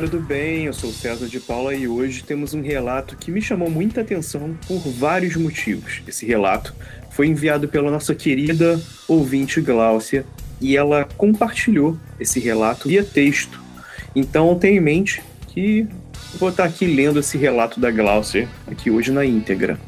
Galera do bem. Eu sou o César de Paula e hoje temos um relato que me chamou muita atenção por vários motivos. Esse relato foi enviado pela nossa querida ouvinte Gláucia e ela compartilhou esse relato via texto. Então, tenha em mente que vou estar aqui lendo esse relato da Gláucia aqui hoje na íntegra.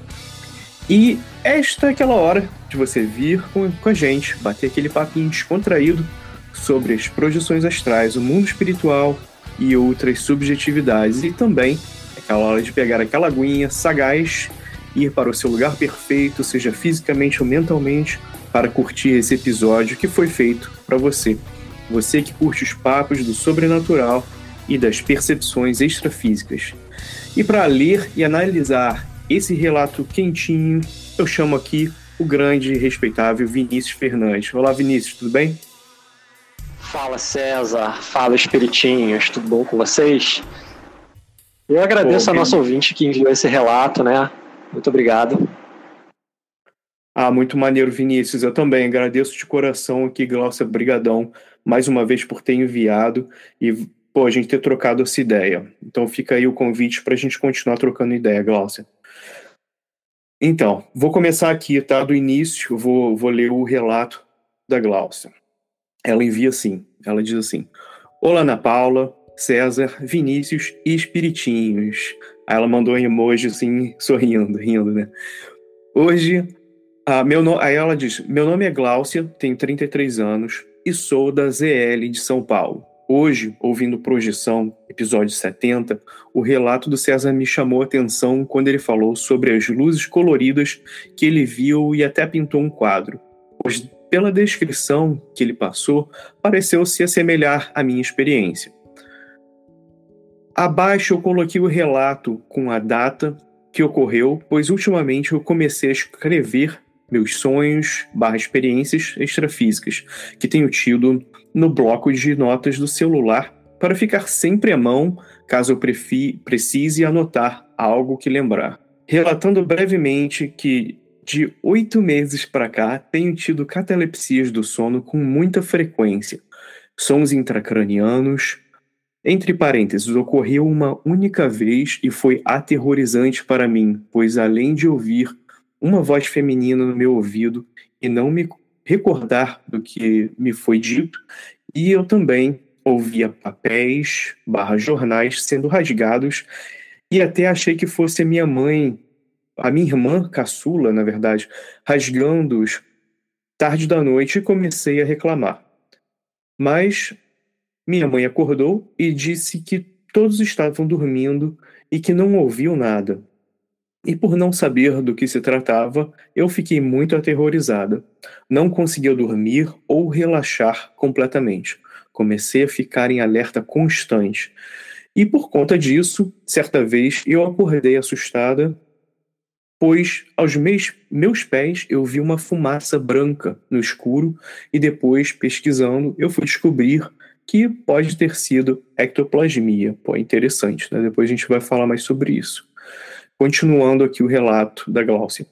E esta é aquela hora de você vir com, com a gente, bater aquele papinho descontraído sobre as projeções astrais, o mundo espiritual e outras subjetividades. E também aquela hora de pegar aquela aguinha sagaz, ir para o seu lugar perfeito, seja fisicamente ou mentalmente, para curtir esse episódio que foi feito para você. Você que curte os papos do sobrenatural e das percepções extrafísicas. E para ler e analisar esse relato quentinho, eu chamo aqui o grande e respeitável Vinícius Fernandes. Olá, Vinícius, tudo bem? Fala César, fala Espiritinhos, tudo bom com vocês? Eu agradeço Pô, a nossa ouvinte que enviou esse relato, né? Muito obrigado. Ah, muito maneiro, Vinícius. Eu também agradeço de coração aqui, Glaucia, brigadão, mais uma vez por ter enviado e, pô, a gente ter trocado essa ideia. Então fica aí o convite para a gente continuar trocando ideia, Glaucia. Então, vou começar aqui, tá? Do início, vou, vou ler o relato da Glaucia ela envia assim, ela diz assim, Olá Ana Paula, César, Vinícius e Espiritinhos. Aí ela mandou um emoji assim, sorrindo, rindo, né? Hoje, ah, meu no... aí ela diz, meu nome é Gláucia, tenho 33 anos e sou da ZL de São Paulo. Hoje, ouvindo Projeção, episódio 70, o relato do César me chamou a atenção quando ele falou sobre as luzes coloridas que ele viu e até pintou um quadro. Pois pela descrição que ele passou, pareceu se assemelhar à minha experiência. Abaixo eu coloquei o relato com a data que ocorreu, pois ultimamente eu comecei a escrever meus sonhos barra experiências extrafísicas que tenho tido no bloco de notas do celular para ficar sempre à mão caso eu precise anotar algo que lembrar. Relatando brevemente que de oito meses para cá, tenho tido catalepsias do sono com muita frequência. Sons intracranianos. Entre parênteses, ocorreu uma única vez e foi aterrorizante para mim, pois além de ouvir uma voz feminina no meu ouvido e não me recordar do que me foi dito, e eu também ouvia papéis barra jornais sendo rasgados e até achei que fosse minha mãe a minha irmã caçula, na verdade, rasgando-os tarde da noite e comecei a reclamar. Mas minha mãe acordou e disse que todos estavam dormindo e que não ouviu nada. E por não saber do que se tratava, eu fiquei muito aterrorizada. Não conseguia dormir ou relaxar completamente. Comecei a ficar em alerta constante. E por conta disso, certa vez eu acordei assustada, pois aos meus, meus pés eu vi uma fumaça branca no escuro e depois, pesquisando, eu fui descobrir que pode ter sido ectoplasmia. Pô, interessante, né? Depois a gente vai falar mais sobre isso. Continuando aqui o relato da Glaucia.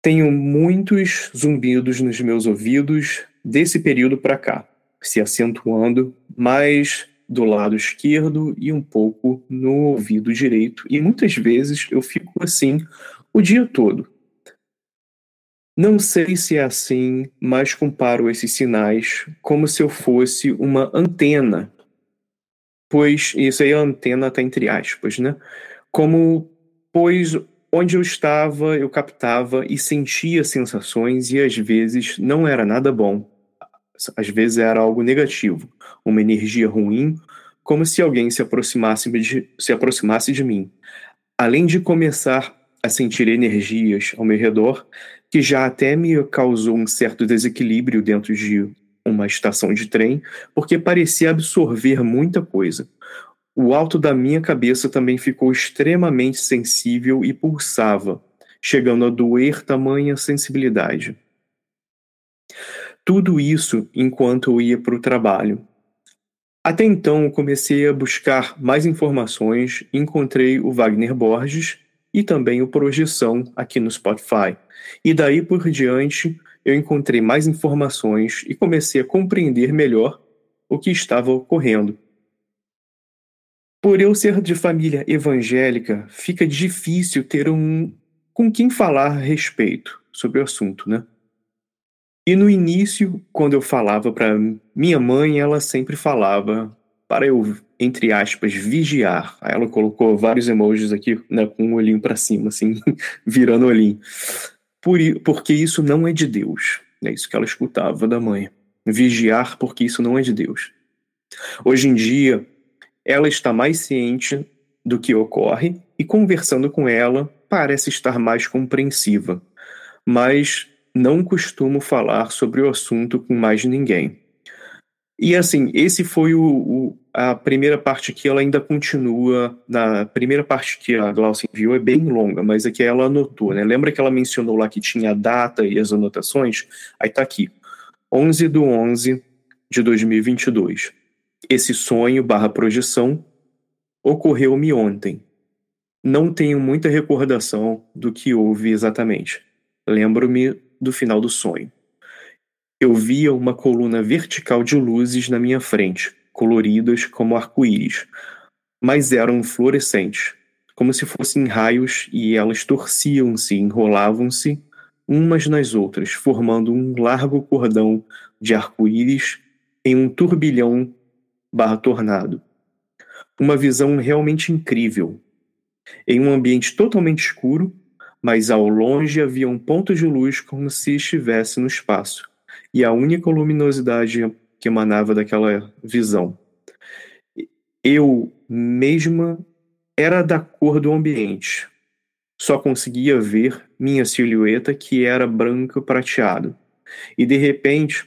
Tenho muitos zumbidos nos meus ouvidos desse período para cá, se acentuando mais do lado esquerdo e um pouco no ouvido direito. E muitas vezes eu fico assim o dia todo. Não sei se é assim, mas comparo esses sinais como se eu fosse uma antena. Pois isso aí a antena está entre aspas, né? Como pois onde eu estava, eu captava e sentia sensações e às vezes não era nada bom. Às vezes era algo negativo, uma energia ruim, como se alguém se aproximasse de, se aproximasse de mim. Além de começar a sentir energias ao meu redor, que já até me causou um certo desequilíbrio dentro de uma estação de trem, porque parecia absorver muita coisa. O alto da minha cabeça também ficou extremamente sensível e pulsava, chegando a doer tamanha sensibilidade. Tudo isso enquanto eu ia para o trabalho. Até então, comecei a buscar mais informações encontrei o Wagner Borges e também o Projeção aqui no Spotify. E daí por diante, eu encontrei mais informações e comecei a compreender melhor o que estava ocorrendo. Por eu ser de família evangélica, fica difícil ter um com quem falar a respeito sobre o assunto, né? E no início, quando eu falava para minha mãe, ela sempre falava para eu, entre aspas, vigiar. Aí ela colocou vários emojis aqui, né, com um olhinho para cima, assim, virando olhinho. Por, porque isso não é de Deus. É isso que ela escutava da mãe. Vigiar porque isso não é de Deus. Hoje em dia, ela está mais ciente do que ocorre e conversando com ela parece estar mais compreensiva, mas não costumo falar sobre o assunto com mais ninguém. E assim, esse foi o, o, a primeira parte que ela ainda continua. Na primeira parte que a Glaucia enviou é bem longa, mas aqui ela anotou, né? Lembra que ela mencionou lá que tinha a data e as anotações? Aí tá aqui. 11 do 11 de 2022. Esse sonho barra projeção ocorreu-me ontem. Não tenho muita recordação do que houve exatamente. Lembro-me do final do sonho. Eu via uma coluna vertical de luzes na minha frente, coloridas como arco-íris, mas eram fluorescentes, como se fossem raios e elas torciam-se enrolavam-se umas nas outras, formando um largo cordão de arco-íris em um turbilhão barra tornado. Uma visão realmente incrível. Em um ambiente totalmente escuro, mas ao longe havia um ponto de luz como se estivesse no espaço, e a única luminosidade que emanava daquela visão. Eu mesma era da cor do ambiente. Só conseguia ver minha silhueta que era branco prateado. E de repente,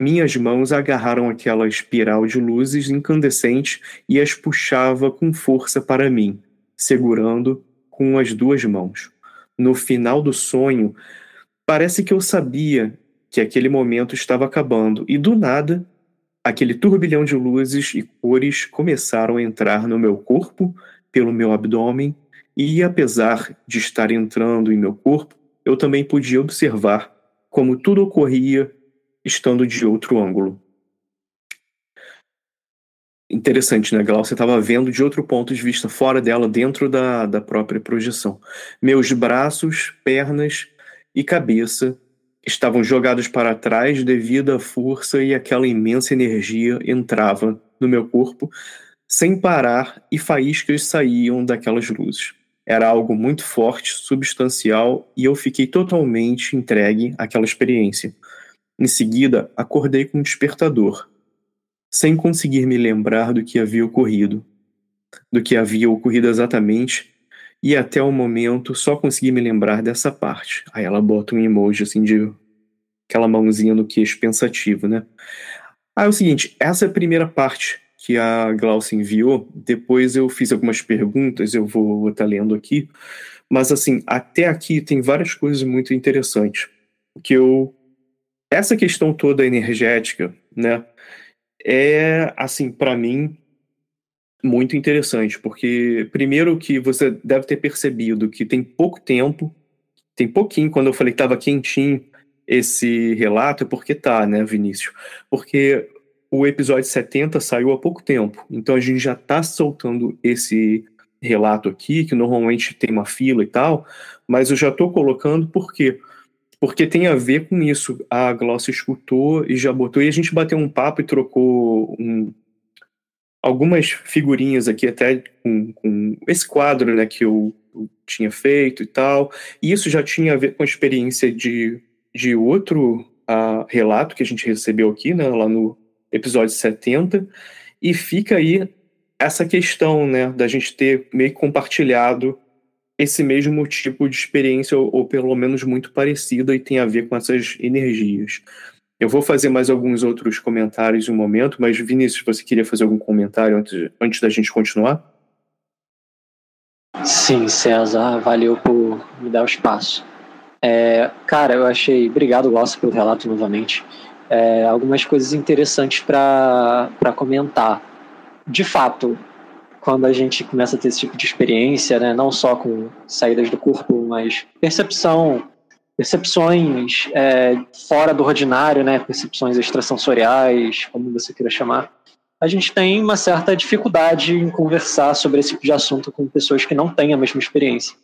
minhas mãos agarraram aquela espiral de luzes incandescentes e as puxava com força para mim, segurando com as duas mãos no final do sonho, parece que eu sabia que aquele momento estava acabando e do nada, aquele turbilhão de luzes e cores começaram a entrar no meu corpo, pelo meu abdômen, e apesar de estar entrando em meu corpo, eu também podia observar como tudo ocorria estando de outro ângulo. Interessante, né, Glau? Você estava vendo de outro ponto de vista, fora dela, dentro da, da própria projeção. Meus braços, pernas e cabeça estavam jogados para trás devido à força e aquela imensa energia entrava no meu corpo sem parar e faíscas saíam daquelas luzes. Era algo muito forte, substancial e eu fiquei totalmente entregue àquela experiência. Em seguida, acordei com um despertador sem conseguir me lembrar do que havia ocorrido, do que havia ocorrido exatamente, e até o momento só consegui me lembrar dessa parte. Aí ela bota um emoji assim de aquela mãozinha no queixo pensativo, né? Aí é o seguinte, essa é a primeira parte que a Glaucia enviou. Depois eu fiz algumas perguntas, eu vou estar lendo aqui. Mas, assim, até aqui tem várias coisas muito interessantes. Que eu. Essa questão toda energética, né? É, assim, para mim, muito interessante. Porque, primeiro, que você deve ter percebido que tem pouco tempo, tem pouquinho, quando eu falei que estava quentinho esse relato, é porque tá, né, Vinícius? Porque o episódio 70 saiu há pouco tempo. Então a gente já está soltando esse relato aqui, que normalmente tem uma fila e tal, mas eu já estou colocando por quê? Porque tem a ver com isso. A Gloss escutou e já botou, e a gente bateu um papo e trocou um, algumas figurinhas aqui, até com, com esse quadro né, que eu, eu, tinha feito e tal. E isso já tinha a ver com a experiência de, de outro uh, relato que a gente recebeu aqui, né, lá no episódio 70. E fica aí essa questão, né, da gente ter meio compartilhado esse mesmo tipo de experiência, ou, ou, pelo menos muito parecida, e tem a ver com essas energias. Eu vou fazer mais alguns outros comentários em um momento, mas Vinícius, você queria fazer algum comentário antes, antes da gente continuar? Sim, César, valeu por me dar o espaço. É, cara, eu achei. Obrigado, Gosta, pelo relato novamente. É, algumas coisas interessantes para comentar de fato, quando a gente começa a ter esse tipo de experiência, né, não só com saídas do corpo, mas percepção, percepções é, fora do ordinário, né, percepções extrasensoriais, como você queira chamar, a gente tem uma certa dificuldade em conversar sobre esse tipo de assunto com pessoas que não têm a mesma experiência.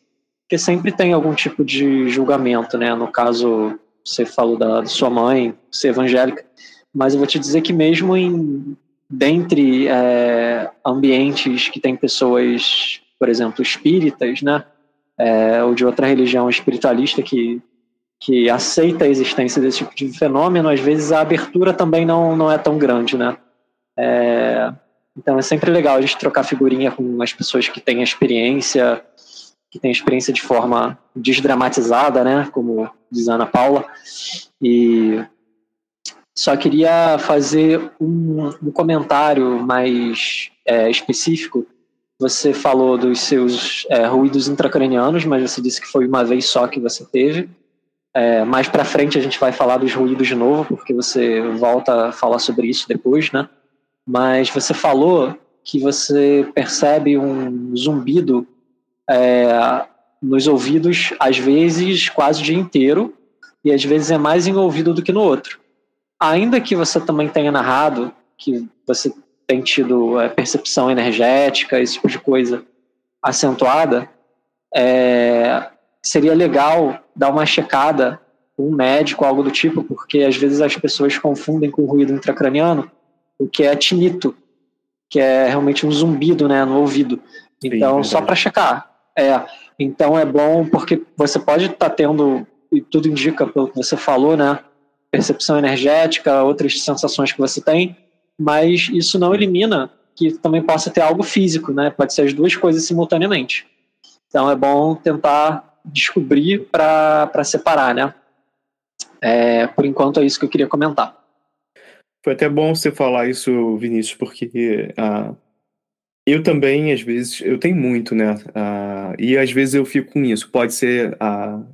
Porque sempre tem algum tipo de julgamento, né? No caso, você falou da, sua mãe, ser evangélica, mas eu vou te dizer que mesmo em dentre é, ambientes que tem pessoas, por exemplo, espíritas, né, é, ou de outra religião espiritualista que, que aceita a existência desse tipo de fenômeno, às vezes a abertura também não, não é tão grande, né. É, então é sempre legal a gente trocar figurinha com as pessoas que têm experiência, que têm experiência de forma desdramatizada, né, como diz Ana Paula, e só queria fazer um, um comentário mais é, específico. Você falou dos seus é, ruídos intracranianos, mas você disse que foi uma vez só que você teve. É, mais para frente a gente vai falar dos ruídos de novo, porque você volta a falar sobre isso depois, né? Mas você falou que você percebe um zumbido é, nos ouvidos, às vezes quase o dia inteiro, e às vezes é mais em ouvido do que no outro ainda que você também tenha narrado que você tem tido é, percepção energética, esse tipo de coisa acentuada, é, seria legal dar uma checada com um médico, algo do tipo, porque às vezes as pessoas confundem com ruído intracraniano, o que é tinito, que é realmente um zumbido né, no ouvido. Então, Sim, só para checar. É, então é bom porque você pode estar tá tendo, e tudo indica pelo que você falou, né? percepção energética, outras sensações que você tem, mas isso não elimina que também possa ter algo físico, né? Pode ser as duas coisas simultaneamente. Então é bom tentar descobrir para separar, né? É, por enquanto é isso que eu queria comentar. Foi até bom você falar isso, Vinícius, porque uh, eu também, às vezes, eu tenho muito, né? Uh, e às vezes eu fico com isso. Pode ser uh,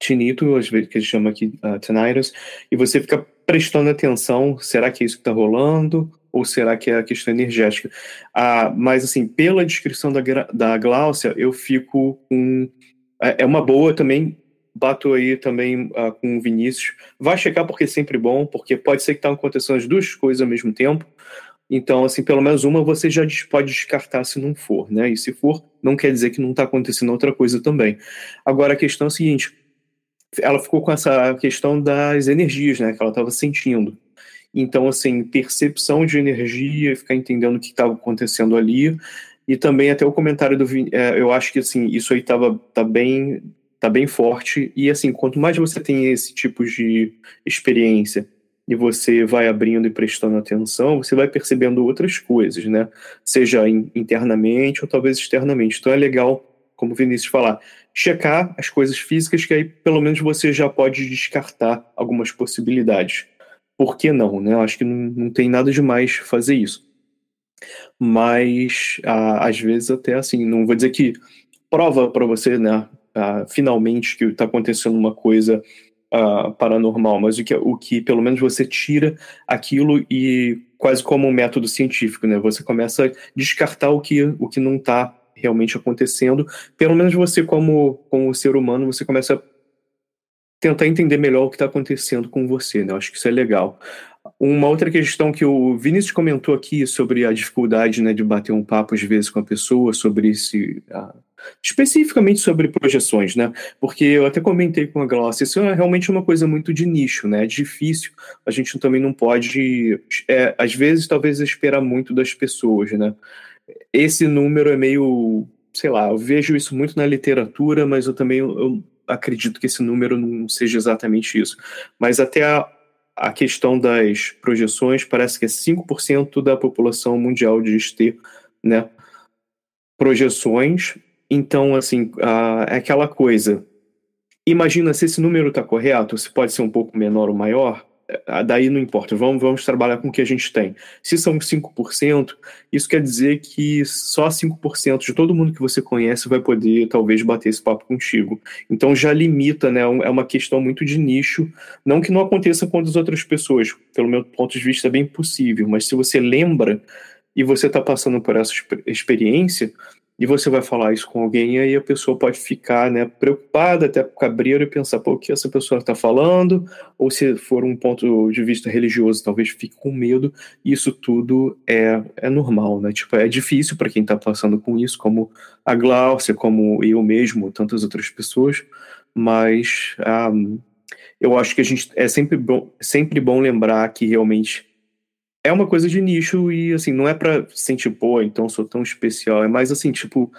tinito, às vezes que a gente chama aqui uh, tinnitus, e você fica prestando atenção, será que é isso que está rolando? Ou será que é a questão energética? Ah, mas, assim, pela descrição da, da Gláucia, eu fico com... É, é uma boa também, bato aí também uh, com o Vinícius. Vai checar porque é sempre bom, porque pode ser que estão tá acontecendo as duas coisas ao mesmo tempo. Então, assim, pelo menos uma você já pode descartar se não for, né? E se for, não quer dizer que não está acontecendo outra coisa também. Agora, a questão é a seguinte: ela ficou com essa questão das energias, né, que ela estava sentindo. Então, assim, percepção de energia, ficar entendendo o que estava acontecendo ali, e também até o comentário do é, eu acho que assim isso aí tava tá bem tá bem forte e assim quanto mais você tem esse tipo de experiência e você vai abrindo e prestando atenção, você vai percebendo outras coisas, né? Seja internamente ou talvez externamente. Então é legal, como o Vinícius falar, checar as coisas físicas, que aí pelo menos você já pode descartar algumas possibilidades. Por que não, né? Eu acho que não, não tem nada de mais fazer isso. Mas ah, às vezes até assim, não vou dizer que prova para você, né, ah, finalmente que está acontecendo uma coisa ah, paranormal, mas o que, o que pelo menos você tira aquilo e quase como um método científico, né? Você começa a descartar o que, o que não está realmente acontecendo. Pelo menos você, como, como ser humano, você começa a tentar entender melhor o que está acontecendo com você, né? Eu acho que isso é legal. Uma outra questão que o Vinícius comentou aqui sobre a dificuldade né, de bater um papo às vezes com a pessoa sobre esse. Especificamente sobre projeções, né? Porque eu até comentei com a Glaucia, isso é realmente uma coisa muito de nicho, né? É difícil, a gente também não pode, é, às vezes, talvez esperar muito das pessoas, né? Esse número é meio, sei lá, eu vejo isso muito na literatura, mas eu também eu acredito que esse número não seja exatamente isso. Mas até a, a questão das projeções parece que é 5% da população mundial diz ter né, projeções. Então, assim, é aquela coisa. Imagina se esse número está correto, se pode ser um pouco menor ou maior, daí não importa, vamos, vamos trabalhar com o que a gente tem. Se são 5%, isso quer dizer que só 5% de todo mundo que você conhece vai poder, talvez, bater esse papo contigo. Então já limita, né? É uma questão muito de nicho. Não que não aconteça com as outras pessoas, pelo meu ponto de vista é bem possível, mas se você lembra e você está passando por essa experiência, e você vai falar isso com alguém e aí a pessoa pode ficar né, preocupada, até cabreiro e pensar, pô, o que essa pessoa está falando? Ou se for um ponto de vista religioso, talvez fique com medo. Isso tudo é, é normal, né? Tipo, é difícil para quem está passando com isso, como a Glaucia, como eu mesmo, tantas outras pessoas, mas um, ah, eu acho que a gente é sempre bom, sempre bom lembrar que realmente é uma coisa de nicho e, assim, não é pra sentir, pô, então sou tão especial. É mais assim, tipo.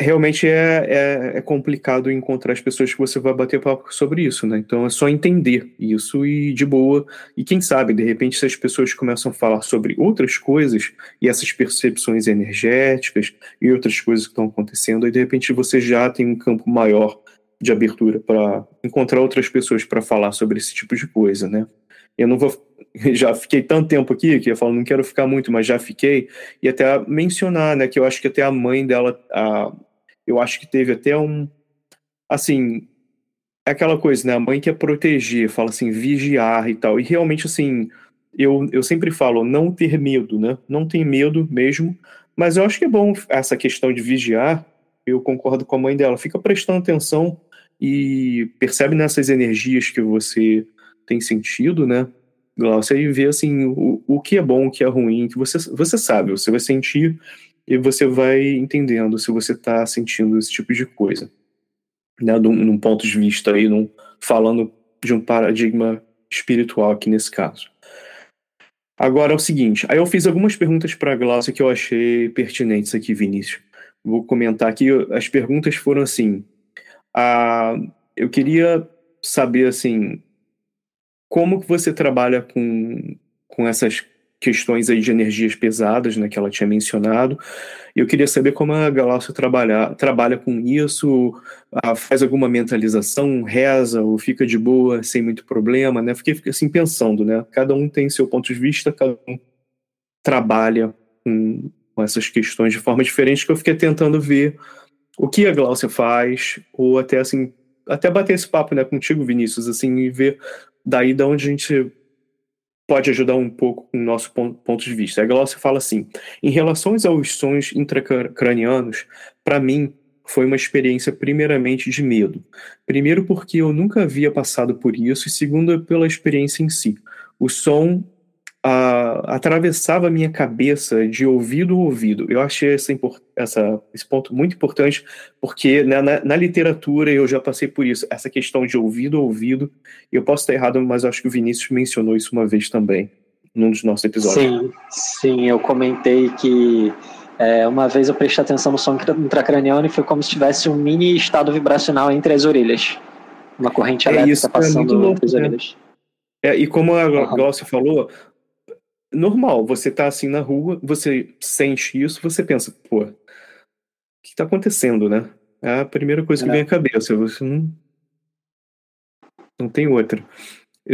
Realmente é, é, é, complicado encontrar as pessoas que você vai bater papo sobre isso, né? Então é só entender isso e de boa. E quem sabe, de repente, se as pessoas começam a falar sobre outras coisas e essas percepções energéticas e outras coisas que estão acontecendo, aí de repente você já tem um campo maior de abertura para encontrar outras pessoas para falar sobre esse tipo de coisa, né? Eu não vou. Já fiquei tanto tempo aqui que eu falo, não quero ficar muito, mas já fiquei. E até mencionar, né, que eu acho que até a mãe dela, a, eu acho que teve até um. Assim, é aquela coisa, né? A mãe quer proteger, fala assim, vigiar e tal. E realmente, assim, eu, eu sempre falo, não ter medo, né? Não tem medo mesmo. Mas eu acho que é bom essa questão de vigiar. Eu concordo com a mãe dela. Fica prestando atenção e percebe nessas energias que você tem sentido, né? Glaucia, e ver assim o, o que é bom, o que é ruim, que você, você sabe, você vai sentir e você vai entendendo se você está sentindo esse tipo de coisa. Né, num, num ponto de vista aí, num, falando de um paradigma espiritual aqui nesse caso. Agora é o seguinte, aí eu fiz algumas perguntas para a Glaucia que eu achei pertinentes aqui, Vinícius. Vou comentar aqui, as perguntas foram assim, a, eu queria saber assim, como que você trabalha com, com essas questões aí de energias pesadas, né, que ela tinha mencionado. Eu queria saber como a Galáxia trabalha, trabalha com isso, faz alguma mentalização, reza ou fica de boa, sem muito problema, né? Fiquei, fiquei assim pensando, né? Cada um tem seu ponto de vista, cada um trabalha com, com essas questões de forma diferente, que eu fiquei tentando ver o que a Glaucia faz, ou até assim, até bater esse papo né, contigo, Vinícius, assim, e ver daí da onde a gente pode ajudar um pouco com o nosso ponto de vista. A Glaucia fala assim: em relação aos sonhos intracranianos, para mim foi uma experiência primeiramente de medo. Primeiro porque eu nunca havia passado por isso e segundo pela experiência em si. O som a, atravessava a minha cabeça de ouvido a ouvido. Eu achei essa, essa, esse ponto muito importante, porque né, na, na, literatura eu já passei por isso, essa questão de ouvido a ouvido. Eu posso estar errado, mas acho que o Vinícius mencionou isso uma vez também, num dos nossos episódios. Sim, sim, eu comentei que é, uma vez eu prestei atenção no som intracraniano e foi como se tivesse um mini estado vibracional entre as orelhas. Uma corrente é elétrica é isso, passando é louco, entre as né? orelhas. É, e como a uhum. falou, normal, você tá assim na rua, você sente isso, você pensa, pô, o que tá acontecendo, né? É a primeira coisa que é. vem à cabeça, você não. Não tem outra.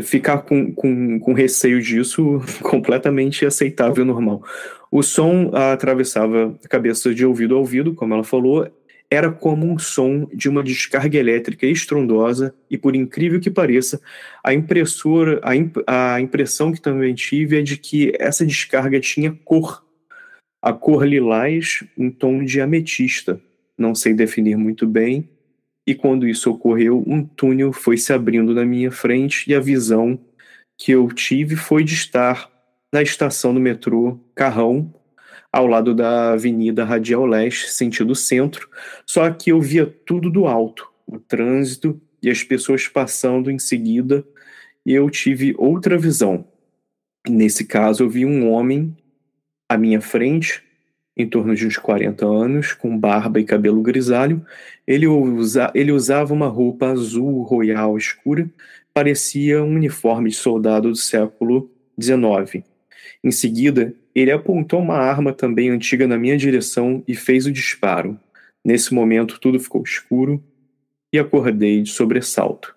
ficar com, com, com receio disso completamente aceitável normal. O som atravessava a cabeça de ouvido a ouvido, como ela falou, era como um som de uma descarga elétrica estrondosa e, por incrível que pareça, a impressora, a, imp, a impressão que também tive é de que essa descarga tinha cor, a cor lilás em tom de ametista. Não sei definir muito bem, e quando isso ocorreu, um túnel foi se abrindo na minha frente e a visão que eu tive foi de estar na estação do metrô Carrão, ao lado da Avenida Radial Leste, sentido centro, só que eu via tudo do alto, o trânsito e as pessoas passando em seguida, e eu tive outra visão. Nesse caso, eu vi um homem à minha frente, em torno de uns 40 anos, com barba e cabelo grisalho. Ele, usa, ele usava uma roupa azul royal escura, parecia um uniforme de soldado do século XIX. Em seguida, ele apontou uma arma também antiga na minha direção e fez o disparo. Nesse momento, tudo ficou escuro e acordei de sobressalto.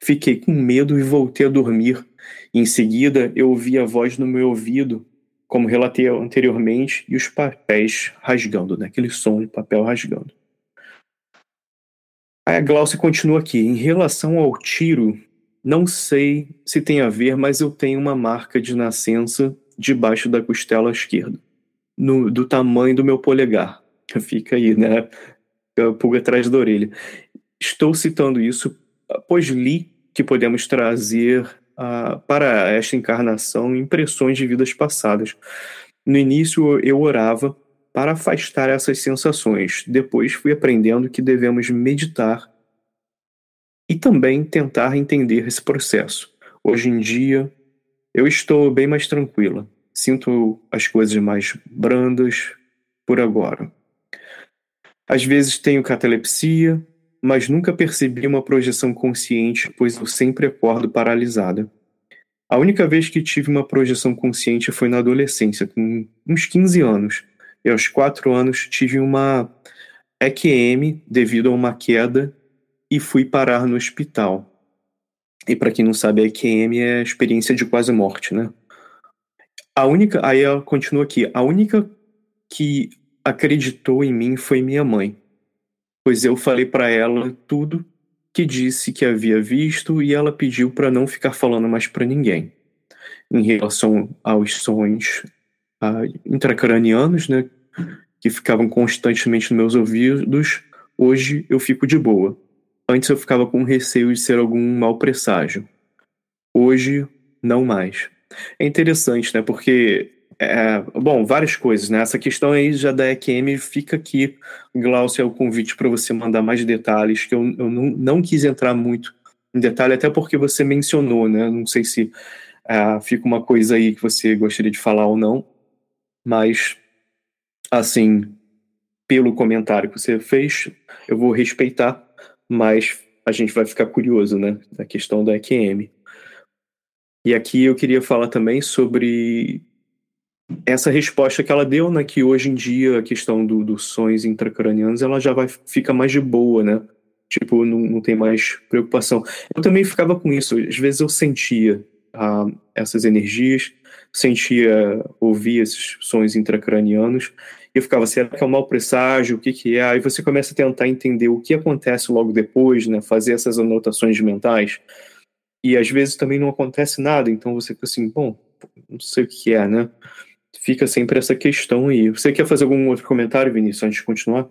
Fiquei com medo e voltei a dormir. Em seguida, eu ouvi a voz no meu ouvido como relatei anteriormente, e os papéis rasgando, né? aquele som de papel rasgando. Aí a Glaucia continua aqui. Em relação ao tiro, não sei se tem a ver, mas eu tenho uma marca de nascença debaixo da costela esquerda, no, do tamanho do meu polegar. Fica aí, né? Pulga atrás da orelha. Estou citando isso, pois li que podemos trazer uh, para esta encarnação impressões de vidas passadas. No início eu orava para afastar essas sensações. Depois fui aprendendo que devemos meditar e também tentar entender esse processo. Hoje em dia eu estou bem mais tranquila. Sinto as coisas mais brandas por agora. Às vezes tenho catalepsia, mas nunca percebi uma projeção consciente, pois eu sempre acordo paralisada. A única vez que tive uma projeção consciente foi na adolescência, com uns 15 anos. E aos 4 anos tive uma EQM devido a uma queda e fui parar no hospital. E para quem não sabe, a EQM é a experiência de quase morte, né? A única, aí ela continua aqui, a única que acreditou em mim foi minha mãe pois eu falei para ela tudo que disse que havia visto e ela pediu para não ficar falando mais para ninguém. Em relação aos sonhos uh, intracranianos, né, que ficavam constantemente nos meus ouvidos, hoje eu fico de boa. Antes eu ficava com receio de ser algum mau presságio. Hoje, não mais. É interessante, né? Porque é, bom, várias coisas, né? Essa questão aí já da EQM fica aqui, Glaucio, é o convite para você mandar mais detalhes, que eu, eu não, não, quis entrar muito em detalhe, até porque você mencionou, né? Não sei se é, fica uma coisa aí que você gostaria de falar ou não, mas, assim, pelo comentário que você fez, eu vou respeitar, mas a gente vai ficar curioso, né? Da questão da EQM. E aqui eu queria falar também sobre essa resposta que ela deu, né, que hoje em dia a questão do, dos sonhos intracranianos, ela já vai fica mais de boa, né? Tipo, não, não tem mais preocupação. Eu também ficava com isso. Às vezes eu sentia ah, essas energias, sentia, ouvia esses sonhos intracranianos, eu ficava, será que é um mau presságio? O que que é? Aí você começa a tentar entender o que acontece logo depois, né? Fazer essas anotações mentais. E às vezes também não acontece nada, então você fica assim, bom, não sei o que é, né? fica sempre essa questão aí. Você quer fazer algum outro comentário, Vinícius, antes de continuar?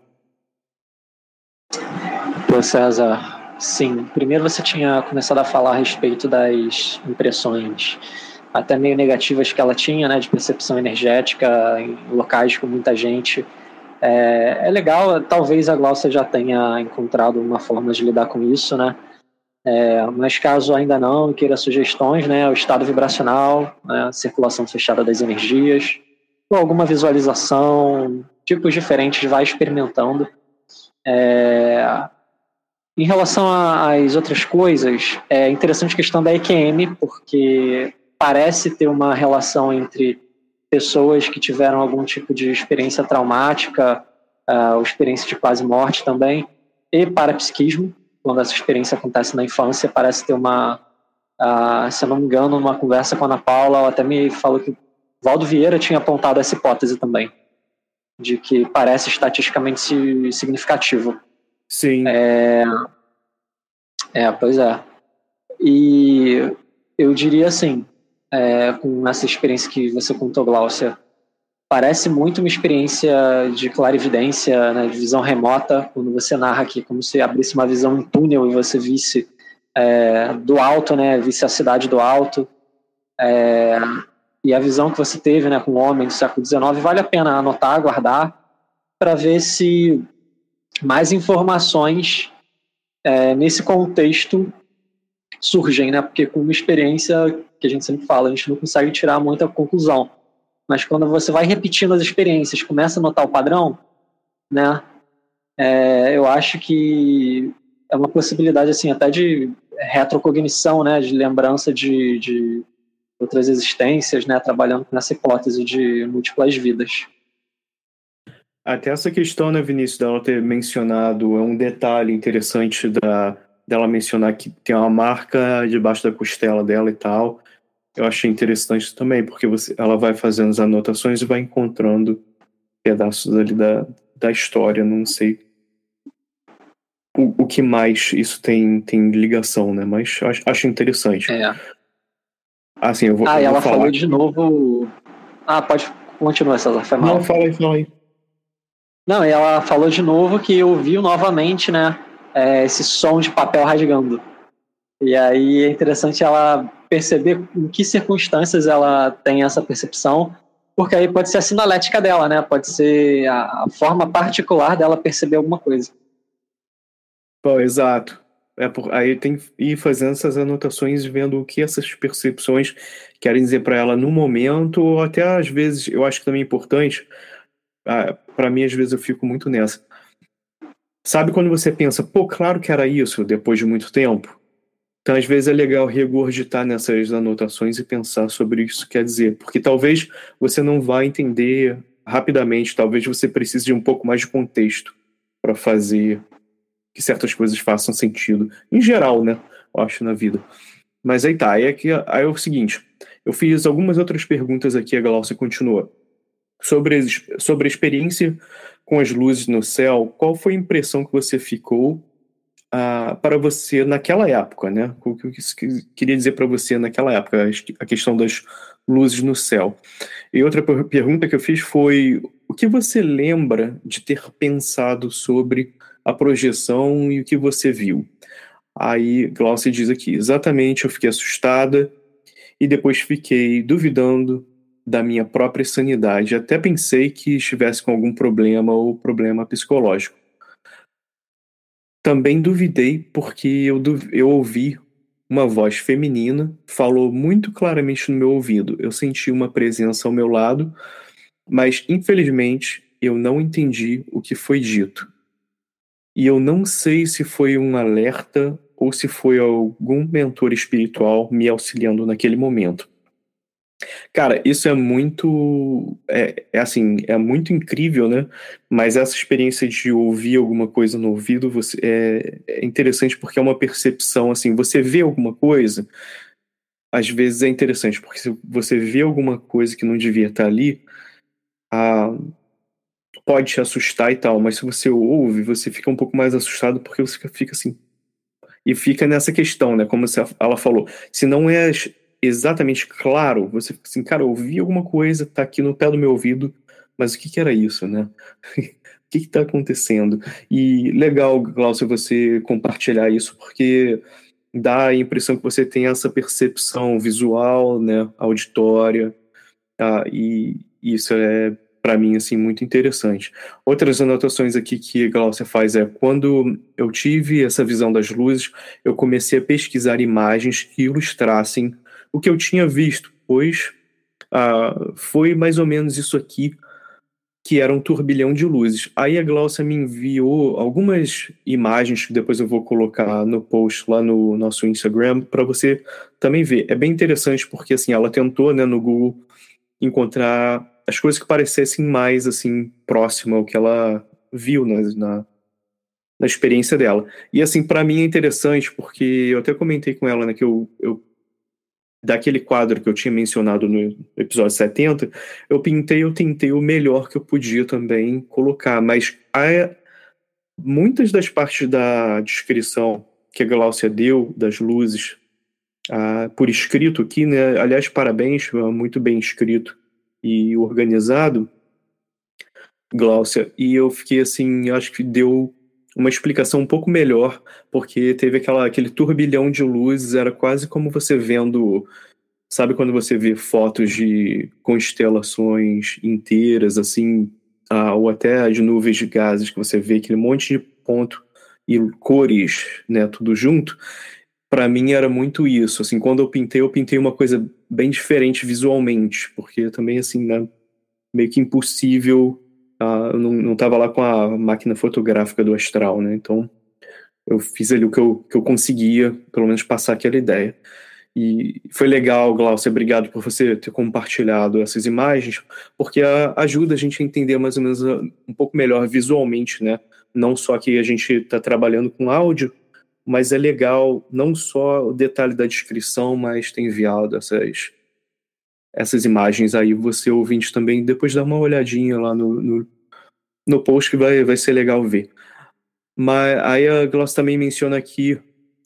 Pô, César, sim. Primeiro você tinha começado a falar a respeito das impressões até meio negativas que ela tinha, né, de percepção energética em locais com muita gente. É, é legal, talvez a Glaucia já tenha encontrado uma forma de lidar com isso, né? É, mas caso ainda não queira sugestões, né, o estado vibracional, né, circulação fechada das energias, ou alguma visualização, tipos diferentes, vai experimentando. É, em relação às outras coisas, é interessante a questão da EQM, porque parece ter uma relação entre pessoas que tiveram algum tipo de experiência traumática, uh, ou experiência de quase morte também, e parapsiquismo quando essa experiência acontece na infância, parece ter uma, Uh, se eu não me engano, numa conversa com a Ana Paula, ela até me falou que Valdo Vieira tinha apontado essa hipótese também, de que parece estatisticamente significativo. Sim. É, é pois é. E eu diria assim, é, com essa experiência que você contou, Glaucia, parece muito uma experiência de clarividência, né, de visão remota, quando você narra aqui, como se abrisse uma visão em túnel e você visse é, do alto, né, visse a cidade do alto. É, e a visão que você teve né, com o homem do século XIX, vale a pena anotar, guardar, para ver se mais informações é, nesse contexto surgem, né? Porque com uma experiência que a gente sempre fala, a gente não consegue tirar muita conclusão. Mas quando você vai repetindo as experiências, começa a notar o padrão, né? É, eu acho que é uma possibilidade assim até de retrocognição, né? De lembrança de, de outras existências, né? Trabalhando com essa hipótese de múltiplas vidas. Até essa questão, né, Vinícius, dela ter mencionado, é um detalhe interessante da, dela mencionar que tem uma marca debaixo da costela dela e tal. Eu achei interessante também, porque você, ela vai fazendo as anotações e vai encontrando pedaços ali da, da história. Não sei o, o que mais isso tem, tem ligação, né? Mas acho, acho interessante. É. Assim, eu vou. Ah, eu e ela vou falar. falou de novo. Ah, pode continuar, César. Foi mal. Não, fala aí, fala aí. Não, e ela falou de novo que ouviu novamente, né, é, esse som de papel rasgando. E aí é interessante ela perceber em que circunstâncias ela tem essa percepção, porque aí pode ser a sinalética dela, né? Pode ser a, forma particular dela perceber alguma coisa. Pô, exato. É por, aí tem que ir fazendo essas anotações, vendo o que essas percepções querem dizer para ela no momento, ou até às vezes, eu acho que também é importante, ah, para mim, às vezes, eu fico muito nessa. Sabe quando você pensa, pô, claro que era isso, depois de muito tempo? Então, às vezes, é legal regurgitar nessas anotações e pensar sobre isso quer dizer. Porque talvez você não vá entender rapidamente, talvez você precise de um pouco mais de contexto para fazer que certas coisas façam sentido. Em geral, né? Eu acho, na vida. Mas aí tá, aí é, que, aí é o seguinte. Eu fiz algumas outras perguntas aqui, a Glaucia continua sobre, sobre a experiência com as luzes no céu, qual foi a impressão que você ficou para você naquela época, né? O que eu queria dizer para você naquela época, a questão das luzes no céu. E outra pergunta que eu fiz foi: o que você lembra de ter pensado sobre a projeção e o que você viu? Aí Glaucia diz aqui: exatamente, eu fiquei assustada e depois fiquei duvidando da minha própria sanidade. Até pensei que estivesse com algum problema ou problema psicológico. Também duvidei porque eu, eu ouvi uma voz feminina, falou muito claramente no meu ouvido. Eu senti uma presença ao meu lado, mas infelizmente eu não entendi o que foi dito. E eu não sei se foi um alerta ou se foi algum mentor espiritual me auxiliando naquele momento. Cara, isso é muito. É, é, assim, é muito incrível, né? Mas essa experiência de ouvir alguma coisa no ouvido você, é, é interessante porque é uma percepção, assim, você vê alguma coisa, às vezes é interessante, porque se você vê alguma coisa que não devia estar ali, ah, pode te assustar e tal, mas se você ouve, você fica um pouco mais assustado porque você fica assim. E fica nessa questão, né? Como ela falou, se não é exatamente claro, você fica assim, cara, eu ouvi alguma coisa, tá aqui no pé do meu ouvido, mas o que, que era isso, né? o que está acontecendo? E legal, Glaucio, você compartilhar isso, porque dá a impressão que você tem essa percepção visual, né, auditória, tá? e isso é para mim assim muito interessante. Outras anotações aqui que Glaucia faz é quando eu tive essa visão das luzes, eu comecei a pesquisar imagens que ilustrassem o que eu tinha visto, pois ah, foi mais ou menos isso aqui que era um turbilhão de luzes. Aí a Glaucia me enviou algumas imagens que depois eu vou colocar no post lá no nosso Instagram para você também ver. É bem interessante porque assim ela tentou, né, no Google encontrar as coisas que parecessem mais assim próximo ao que ela viu na, na, na experiência dela. E assim para mim é interessante porque eu até comentei com ela, né, que eu, eu daquele quadro que eu tinha mencionado no episódio 70, eu pintei, eu tentei o melhor que eu podia também colocar, mas há muitas das partes da descrição que a Glaucia deu, das luzes, ah, por escrito aqui, né? Aliás, parabéns, muito bem escrito e organizado, Glaucia. E eu fiquei assim, acho que deu uma explicação um pouco melhor, porque teve aquela, aquele turbilhão de luzes, era quase como você vendo. Sabe quando você vê fotos de constelações inteiras, assim, ah, ou até as nuvens de gases, que você vê aquele monte de ponto e cores, né, tudo junto? Para mim era muito isso. Assim, quando eu pintei, eu pintei uma coisa bem diferente visualmente, porque também, assim, né, meio que impossível ah, eu não estava lá com a máquina fotográfica do Astral, né? Então eu fiz ali o que eu, que eu conseguia, pelo menos passar aquela ideia. E foi legal, Glaucia, obrigado por você ter compartilhado essas imagens, porque ajuda a gente a entender mais ou menos ah, um pouco melhor visualmente, né? Não só que a gente está trabalhando com áudio, mas é legal não só o detalhe da descrição, mas ter enviado essas, essas imagens aí, você ouvinte também, depois dá uma olhadinha lá no, no, no post que vai, vai ser legal ver. Mas aí a Gloss também menciona aqui,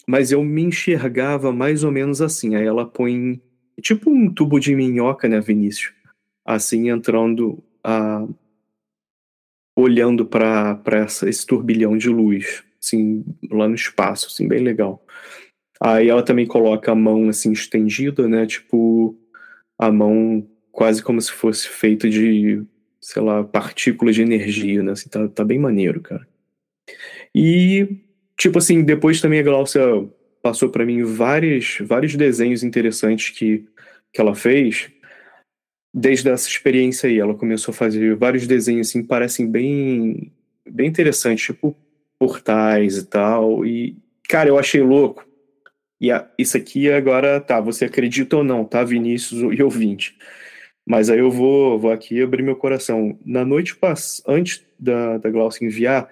mas eu me enxergava mais ou menos assim. Aí ela põe tipo um tubo de minhoca, né, Vinícius? Assim, entrando, a, olhando para esse turbilhão de luz, assim, lá no espaço, assim, bem legal. Aí ela também coloca a mão assim estendida, né, tipo a mão quase como se fosse feita de, sei lá, partículas de energia, né? Assim, tá, tá bem maneiro, cara. E, tipo assim, depois também a Glaucia passou para mim vários, vários desenhos interessantes que, que ela fez. Desde essa experiência aí, ela começou a fazer vários desenhos assim, parecem bem, bem interessantes, tipo portais e tal. E, cara, eu achei louco e a, isso aqui agora, tá, você acredita ou não, tá, Vinícius e ouvinte? Mas aí eu vou, vou aqui abrir meu coração. Na noite antes da, da Glaucia enviar,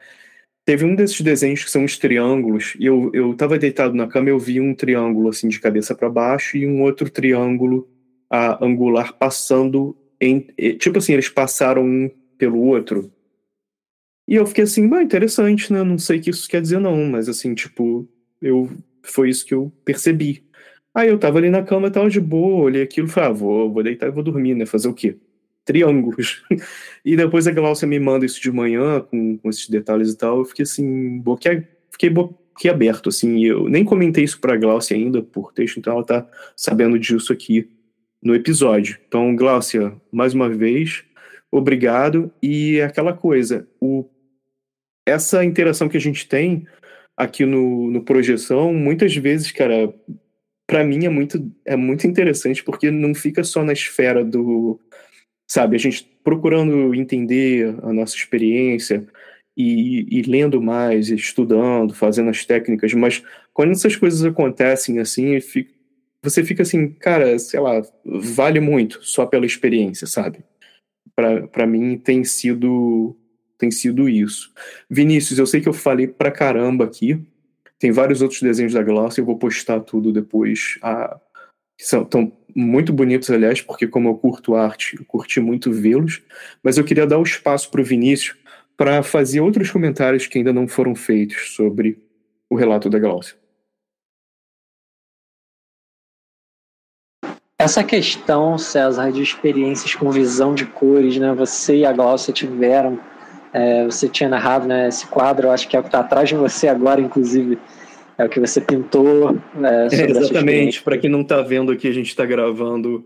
teve um desses desenhos que são os triângulos, e eu, eu tava deitado na cama eu vi um triângulo assim de cabeça para baixo e um outro triângulo a, angular passando em. Tipo assim, eles passaram um pelo outro. E eu fiquei assim, bah, interessante, né? Não sei o que isso quer dizer, não, mas assim, tipo, eu foi isso que eu percebi. Aí eu tava ali na cama, tava de boa, olhei aquilo falei, ah, vou, vou deitar e vou dormir, né? Fazer o quê? Triângulos. e depois a Glaucia me manda isso de manhã, com, com esses detalhes e tal, eu fiquei assim, boque, fiquei boquiaberto, assim, eu nem comentei isso pra Glaucia ainda por texto, então ela tá sabendo disso aqui no episódio. Então, Glaucia, mais uma vez, obrigado. E é aquela coisa, o, essa interação que a gente tem aqui no, no Projeção, muitas vezes, cara, para mim é muito, é muito interessante porque não fica só na esfera do, sabe, a gente procurando entender a nossa experiência e, e lendo mais, estudando, fazendo as técnicas, mas quando essas coisas acontecem assim, fica, você fica assim, cara, sei lá, vale muito só pela experiência, sabe? Para mim tem sido tem sido isso. Vinícius, eu sei que eu falei pra caramba aqui. Tem vários outros desenhos da Gloss, eu vou postar tudo depois. Ah, são tão muito bonitos, aliás, porque como eu curto arte, eu curti muito vê-los. Mas eu queria dar o espaço para o Vinícius para fazer outros comentários que ainda não foram feitos sobre o relato da Glaucia. Essa questão, César, de experiências com visão de cores, né? Você e a Glaucia tiveram é, você tinha narrado né, esse quadro, acho que é o que está atrás de você agora, inclusive. É o que você pintou. É, é, exatamente. Para quem não está vendo aqui, a gente está gravando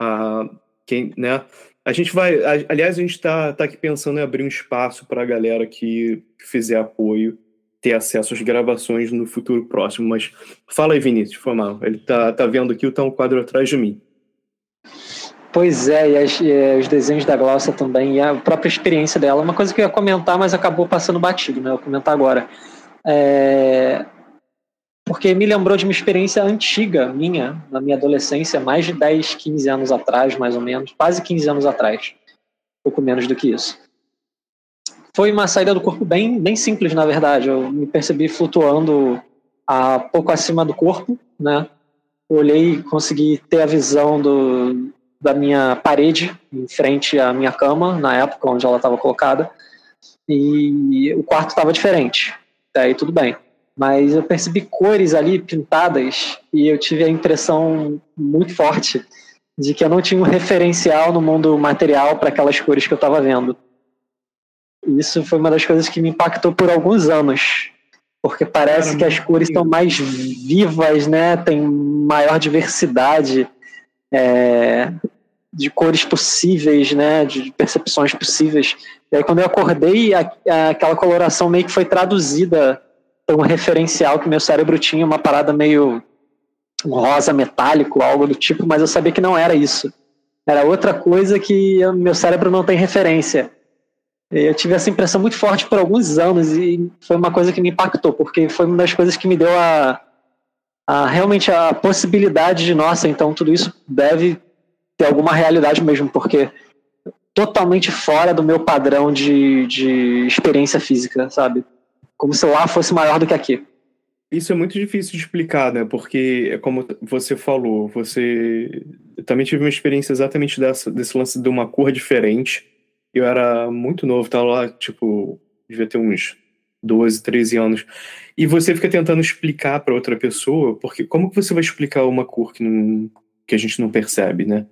a quem, né? A gente vai, aliás, a gente está tá aqui pensando em abrir um espaço para a galera que fizer apoio ter acesso às gravações no futuro próximo. Mas fala aí, Vinícius, foi mal. Ele tá, tá vendo aqui, tá um quadro atrás de mim. Pois é, e, as, e, os desenhos da Glaucia também, e a própria experiência dela. Uma coisa que eu ia comentar, mas acabou passando batido, né? Eu vou comentar agora. É... Porque me lembrou de uma experiência antiga minha, na minha adolescência, mais de 10, 15 anos atrás, mais ou menos, quase 15 anos atrás. Pouco menos do que isso. Foi uma saída do corpo bem, bem simples, na verdade. Eu me percebi flutuando a pouco acima do corpo, né? olhei e consegui ter a visão do, da minha parede em frente à minha cama, na época onde ela estava colocada, e o quarto estava diferente. Daí tudo bem. Mas eu percebi cores ali pintadas e eu tive a impressão muito forte de que eu não tinha um referencial no mundo material para aquelas cores que eu estava vendo. Isso foi uma das coisas que me impactou por alguns anos, porque parece que as cores estão mais vivas, né? Tem maior diversidade é, de cores possíveis, né? De percepções possíveis. E aí quando eu acordei, a, a, aquela coloração meio que foi traduzida para um referencial que meu cérebro tinha, uma parada meio rosa metálico, algo do tipo, mas eu sabia que não era isso. Era outra coisa que meu cérebro não tem referência. Eu tive essa impressão muito forte por alguns anos e foi uma coisa que me impactou, porque foi uma das coisas que me deu a, a realmente a possibilidade de, nossa, então tudo isso deve ter alguma realidade mesmo, porque totalmente fora do meu padrão de, de experiência física, sabe? Como se lá fosse maior do que aqui. Isso é muito difícil de explicar, né? Porque, é como você falou, você. Eu também tive uma experiência exatamente dessa, desse lance de uma cor diferente. Eu era muito novo, tava lá, tipo, devia ter uns 12, 13 anos. E você fica tentando explicar para outra pessoa, porque como que você vai explicar uma cor que, não, que a gente não percebe, né?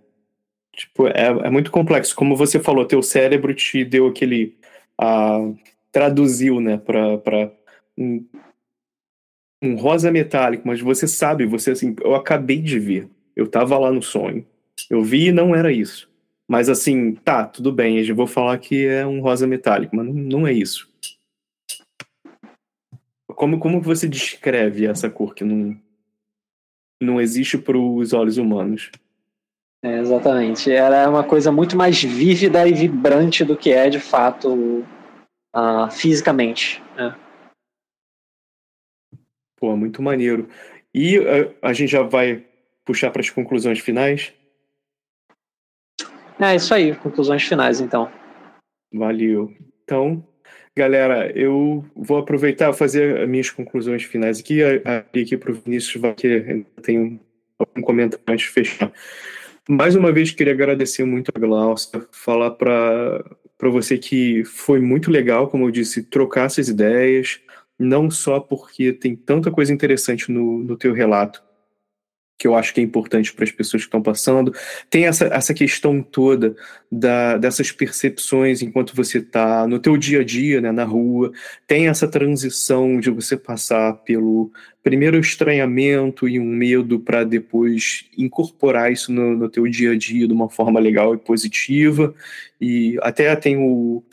Tipo, é, é muito complexo. Como você falou, teu cérebro te deu aquele. Uh, traduziu, né, para um, um rosa metálico, mas você sabe, você assim, eu acabei de ver. Eu tava lá no sonho. Eu vi e não era isso. Mas assim, tá, tudo bem, eu vou falar que é um rosa metálico, mas não é isso. Como, como você descreve essa cor que não, não existe para os olhos humanos? É, exatamente. Ela é uma coisa muito mais vívida e vibrante do que é de fato uh, fisicamente. Né? Pô, muito maneiro. E uh, a gente já vai puxar para as conclusões finais? É isso aí, conclusões finais então. Valeu. Então, galera, eu vou aproveitar fazer as minhas conclusões finais aqui. Abrir aqui para o Vinícius, vai que tem um comentário antes de fechar. Mais uma vez, queria agradecer muito a Glaucia, falar para você que foi muito legal, como eu disse, trocar essas ideias, não só porque tem tanta coisa interessante no, no teu relato, que eu acho que é importante para as pessoas que estão passando. Tem essa, essa questão toda da, dessas percepções enquanto você está no teu dia a dia, né, na rua. Tem essa transição de você passar pelo primeiro estranhamento e um medo para depois incorporar isso no, no teu dia a dia de uma forma legal e positiva. E até tem o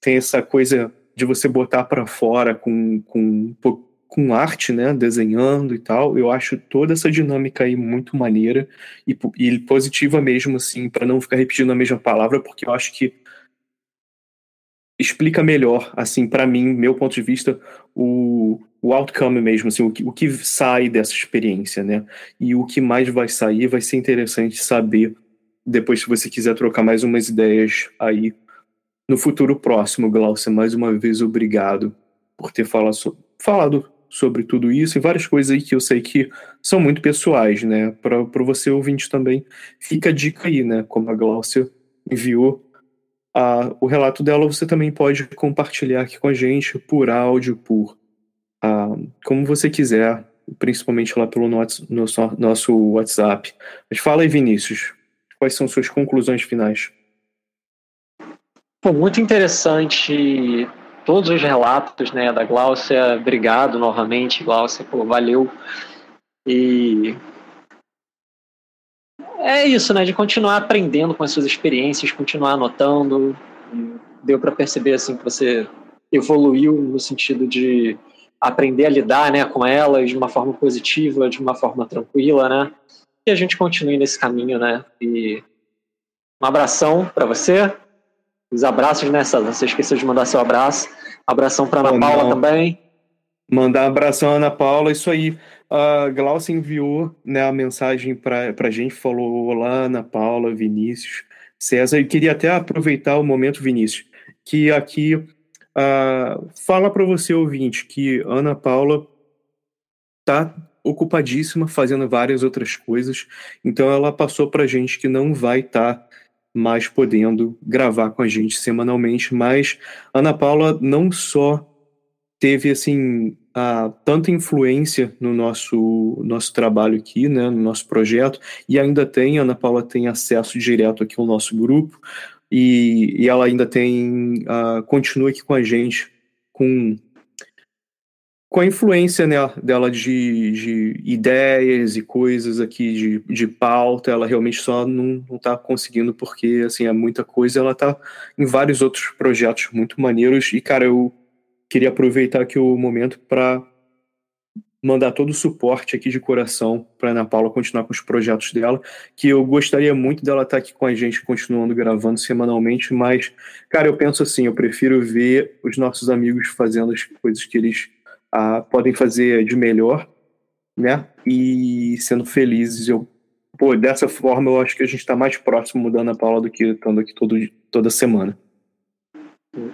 tem essa coisa de você botar para fora com, com um pouco com arte, né, desenhando e tal. Eu acho toda essa dinâmica aí muito maneira e, e positiva mesmo, assim, para não ficar repetindo a mesma palavra, porque eu acho que explica melhor, assim, para mim, meu ponto de vista, o, o outcome mesmo, assim, o que, o que sai dessa experiência, né? E o que mais vai sair vai ser interessante saber depois, se você quiser trocar mais umas ideias aí no futuro próximo, Glaucia. Mais uma vez, obrigado por ter falado, falado sobre tudo isso e várias coisas aí que eu sei que são muito pessoais, né? Para você ouvinte também, fica a dica aí, né? Como a Glaucia enviou a, o relato dela, você também pode compartilhar aqui com a gente por áudio, por a, como você quiser, principalmente lá pelo nosso, nosso, nosso WhatsApp. Mas fala aí, Vinícius, quais são suas conclusões finais? Pô, muito interessante todos os relatos né, da Gláucia. Obrigado novamente, Gláucia, pô, valeu. E é isso, né? De continuar aprendendo com as suas experiências, continuar anotando. Deu para perceber assim que você evoluiu no sentido de aprender a lidar, né, com elas de uma forma positiva, de uma forma tranquila, né? E a gente continue nesse caminho, né? E um abração para você. Os abraços né, você esqueceu de mandar seu abraço. Abração para Ana oh, Paula não. também. Mandar um abração Ana Paula, isso aí. A Glaucia enviou né, a mensagem para a gente, falou: Olá, Ana Paula, Vinícius, César. E queria até aproveitar o momento, Vinícius, que aqui uh, fala para você, ouvinte, que Ana Paula está ocupadíssima fazendo várias outras coisas. Então ela passou para gente que não vai estar tá mais podendo gravar com a gente semanalmente, mas Ana Paula não só teve assim a, tanta influência no nosso nosso trabalho aqui, né, no nosso projeto, e ainda tem, a Ana Paula tem acesso direto aqui ao nosso grupo, e, e ela ainda tem, uh, continua aqui com a gente com com a influência né, dela de, de, ideias e coisas aqui de, de pauta, ela realmente só não, está conseguindo porque assim é muita coisa. Ela está em vários outros projetos muito maneiros e cara, eu queria aproveitar aqui o momento para mandar todo o suporte aqui de coração para Ana Paula continuar com os projetos dela, que eu gostaria muito dela estar tá aqui com a gente continuando gravando semanalmente, mas cara, eu penso assim, eu prefiro ver os nossos amigos fazendo as coisas que eles ah, podem fazer de melhor, né? E sendo felizes, eu pô, dessa forma eu acho que a gente está mais próximo da Ana Paula do que estando aqui todo, toda semana.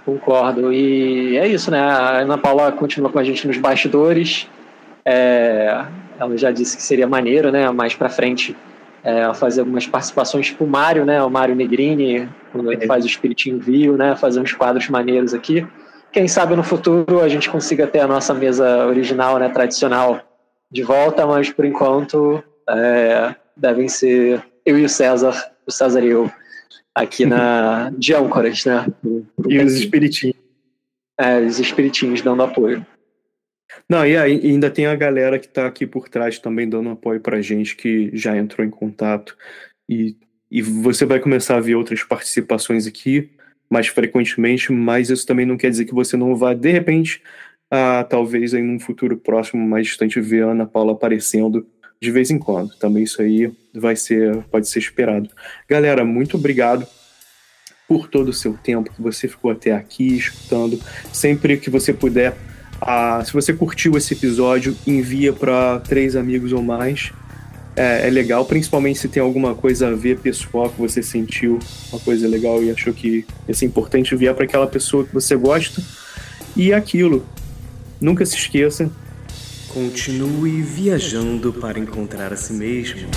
Concordo. E é isso, né? A Ana Paula continua com a gente nos bastidores. É, ela já disse que seria maneiro, né? Mais para frente, é, fazer algumas participações tipo o Mário, né? O Mário Negrini, quando ele é. faz o Espiritinho Viu, né? Fazer uns quadros maneiros aqui. Quem sabe no futuro a gente consiga ter a nossa mesa original, né? Tradicional de volta, mas por enquanto é, devem ser eu e o César, o César e eu aqui na de âncoras, né? e os espiritinhos. É, os espiritinhos dando apoio. Não, e aí, ainda tem a galera que está aqui por trás também dando apoio pra gente, que já entrou em contato. E, e você vai começar a ver outras participações aqui mais frequentemente, mas isso também não quer dizer que você não vá, de repente, a, talvez em um futuro próximo, mais distante, ver a Ana Paula aparecendo de vez em quando. Também isso aí vai ser, pode ser esperado. Galera, muito obrigado por todo o seu tempo que você ficou até aqui escutando. Sempre que você puder, ah, se você curtiu esse episódio, envia para três amigos ou mais. É, é, legal, principalmente se tem alguma coisa a ver pessoal que você sentiu, uma coisa legal e achou que ia ser importante enviar para aquela pessoa que você gosta. E aquilo, nunca se esqueça, Continue viajando para encontrar a si mesmo.